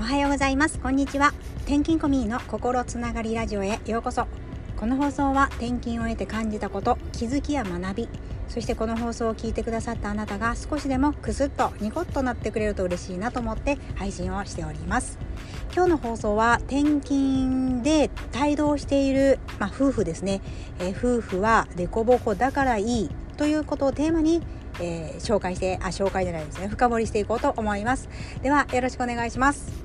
おはようございます。こんにちは。転勤コミーの心つながりラジオへようこそ。この放送は転勤を得て感じたこと気づきや学びそしてこの放送を聞いてくださったあなたが少しでもクスッとニコッとなってくれると嬉しいなと思って配信をしております。今日の放送は転勤で帯同している、まあ、夫婦ですね、えー、夫婦はデコボコだからいいということをテーマにえー、紹介してあ紹介じゃないですね。深掘りしていこうと思います。ではよろしくお願いします。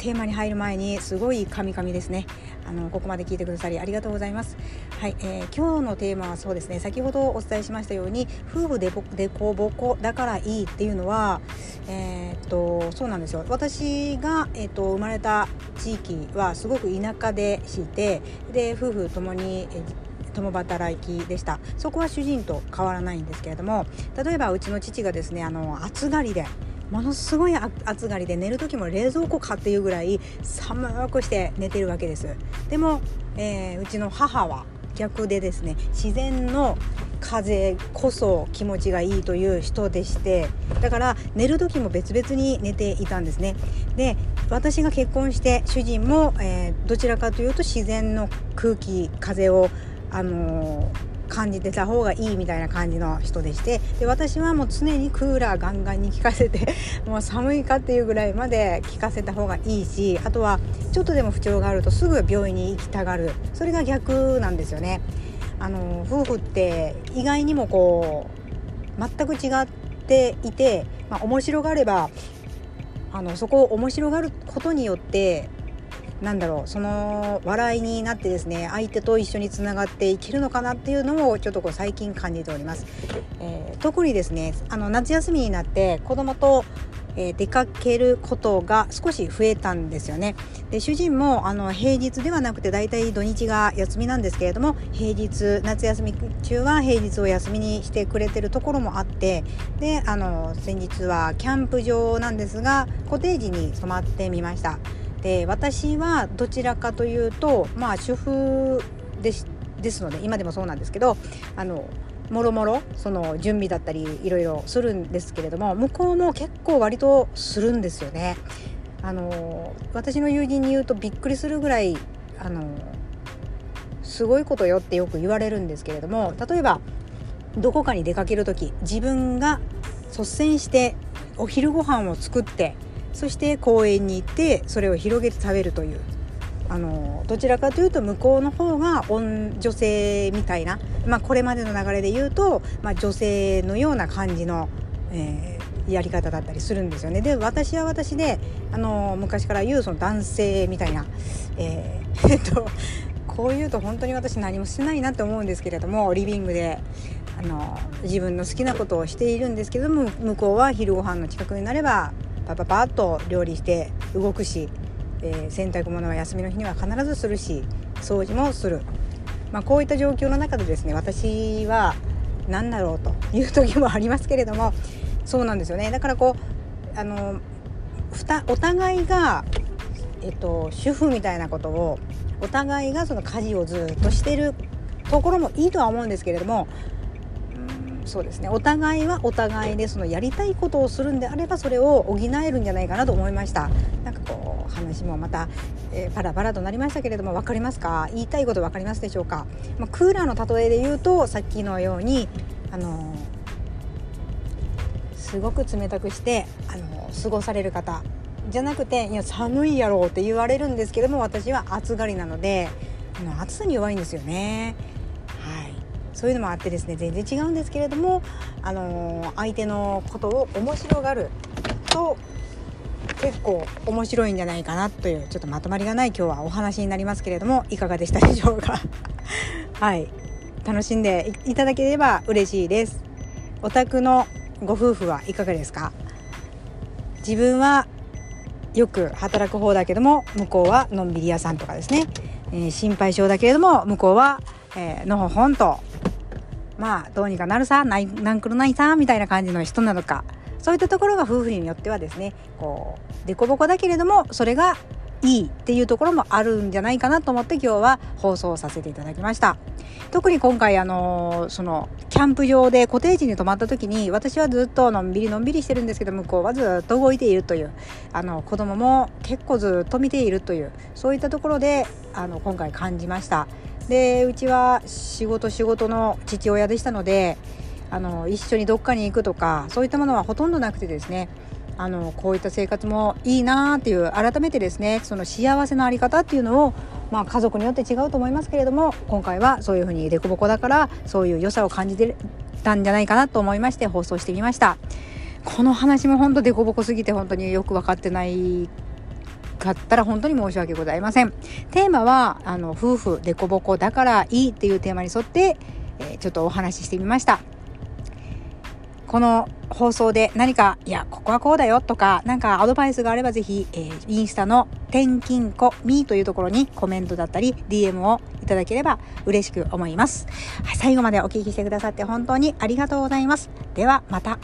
テーマに入る前にすごいカミカミですね。あのここまで聞いてくださりありがとうございます。はい、えー、今日のテーマはそうですね。先ほどお伝えしましたように夫婦でぼでこぼこだからいいっていうのはえー、っとそうなんですよ。私が、えー、っと生まれた地域はすごく田舎でしてで夫婦ともに、えー共働きでした。そこは主人と変わらないんですけれども例えばうちの父がですねあの暑がりでものすごい暑がりで寝る時も冷蔵庫かっていうぐらい寒くして寝てるわけです。でも、えー、うちの母は逆でですね自然の風こそ気持ちがいいという人でしてだから寝る時も別々に寝ていたんですねで私が結婚して主人も、えー、どちらかというと自然の空気風をあのー感じてた方がいいみたいな感じの人でしてで私はもう常にクーラーガンガンに効かせて もう寒いかっていうぐらいまで効かせた方がいいしあとはちょっとでも不調があるとすぐ病院に行きたがるそれが逆なんですよね。あの夫婦って意外にもこう全く違っていて、まあ、面白がればあのそこを面白がることによってなんだろうその笑いになってですね相手と一緒につながっていけるのかなっていうのをちょっとこう最近感じております、えー、特にですねあの夏休みになって子供とえー、出かけることが少し増えたんですよね。で主人もあの平日ではなくてだいたい土日が休みなんですけれども平日夏休み中は平日を休みにしてくれてるところもあってであの先日はキャンプ場なんですがコテージに泊まってみました。で私はどちらかというとまあ主婦ですですので今でもそうなんですけどあのもろもろその準備だったりいろいろするんですけれども向こうも結構割とするんですよね。あの私の友人に言うとびっくりするぐらいあのすごいことよってよく言われるんですけれども例えばどこかに出かける時自分が率先してお昼ご飯を作ってそして公園に行ってそれを広げて食べるというあのどちらかというと向こうの方が女性みたいな、まあ、これまでの流れで言うと、まあ、女性のような感じの、えー、やり方だったりするんですよね。で私は私であの昔から言うその男性みたいな、えー、えっとこう言うと本当に私何もしてないなって思うんですけれどもリビングであの自分の好きなことをしているんですけども向こうは昼ご飯の近くになればパパパッと料理して動くし、えー、洗濯物は休みの日には必ずするし掃除もする、まあ、こういった状況の中でですね私は何だろうという時もありますけれどもそうなんですよね。だからこうあのお互いが、えっと、主婦みたいなことをお互いがその家事をずっとしてるところもいいとは思うんですけれどもそうですね。お互いはお互いでそのやりたいことをするんであればそれを補えるんじゃないかなと思いました。なんかこう話もまた、えー、パラパラとなりましたけれども分かりますか？言いたいこと分かりますでしょうか、まあ、クーラーの例えで言うとさっきのようにあのー、すごく冷たくしてあのー、過ごされる方じゃなくていや寒いやろうって言われるんですけども私は暑がりなのであの暑さに弱いんですよね。はい。そういうのもあってですね全然違うんですけれども、あのー、相手のことを面白がると結構面白いんじゃないかなというちょっとまとまりがない今日はお話になりますけれどもいかがでしたでしょうか？はい。楽しんでいただければ嬉しいです。お宅のご夫婦はいかがですか？自分はよく働く方だけども向こうはのんびり屋さんとかですね、えー、心配性だけれども向こうは、えー、のほほんとまあどうにかなるさないなんくるないさみたいな感じの人なのか。そういったところが夫婦によってはですねこう凸凹だけれどもそれがいいっていうところもあるんじゃないかなと思って今日は放送させていただきました。特に今回あのそのキャンプ場でコテージに泊まった時に私はずっとのんびりのんびりしてるんですけど向こうはずっと動いているというあの子供も結構ずっと見ているというそういったところであの今回感じました。でうちは仕事仕事の父親でしたのであの一緒にどっかに行くとかそういったものはほとんどなくてですねあのこういった生活もいいなっていう改めてですねその幸せの在り方っていうのを、まあ、家族によって違うと思いますけれども今回はそういうふうに凸凹だからそういう良さを感じてたんじゃないかなと思いまして放送してみました。この話も本当凸凹すぎて本当によく分かってないかったら本当に申し訳ございませんテーマはあの夫婦凸凹だからいいっていうテーマに沿って、えー、ちょっとお話ししてみましたこの放送で何か、いや、ここはこうだよとか、なんかアドバイスがあればぜひ、えー、インスタの転勤子みというところにコメントだったり、DM をいただければ嬉しく思います。はい、最後までお聞きしてくださって本当にありがとうございます。ではまた。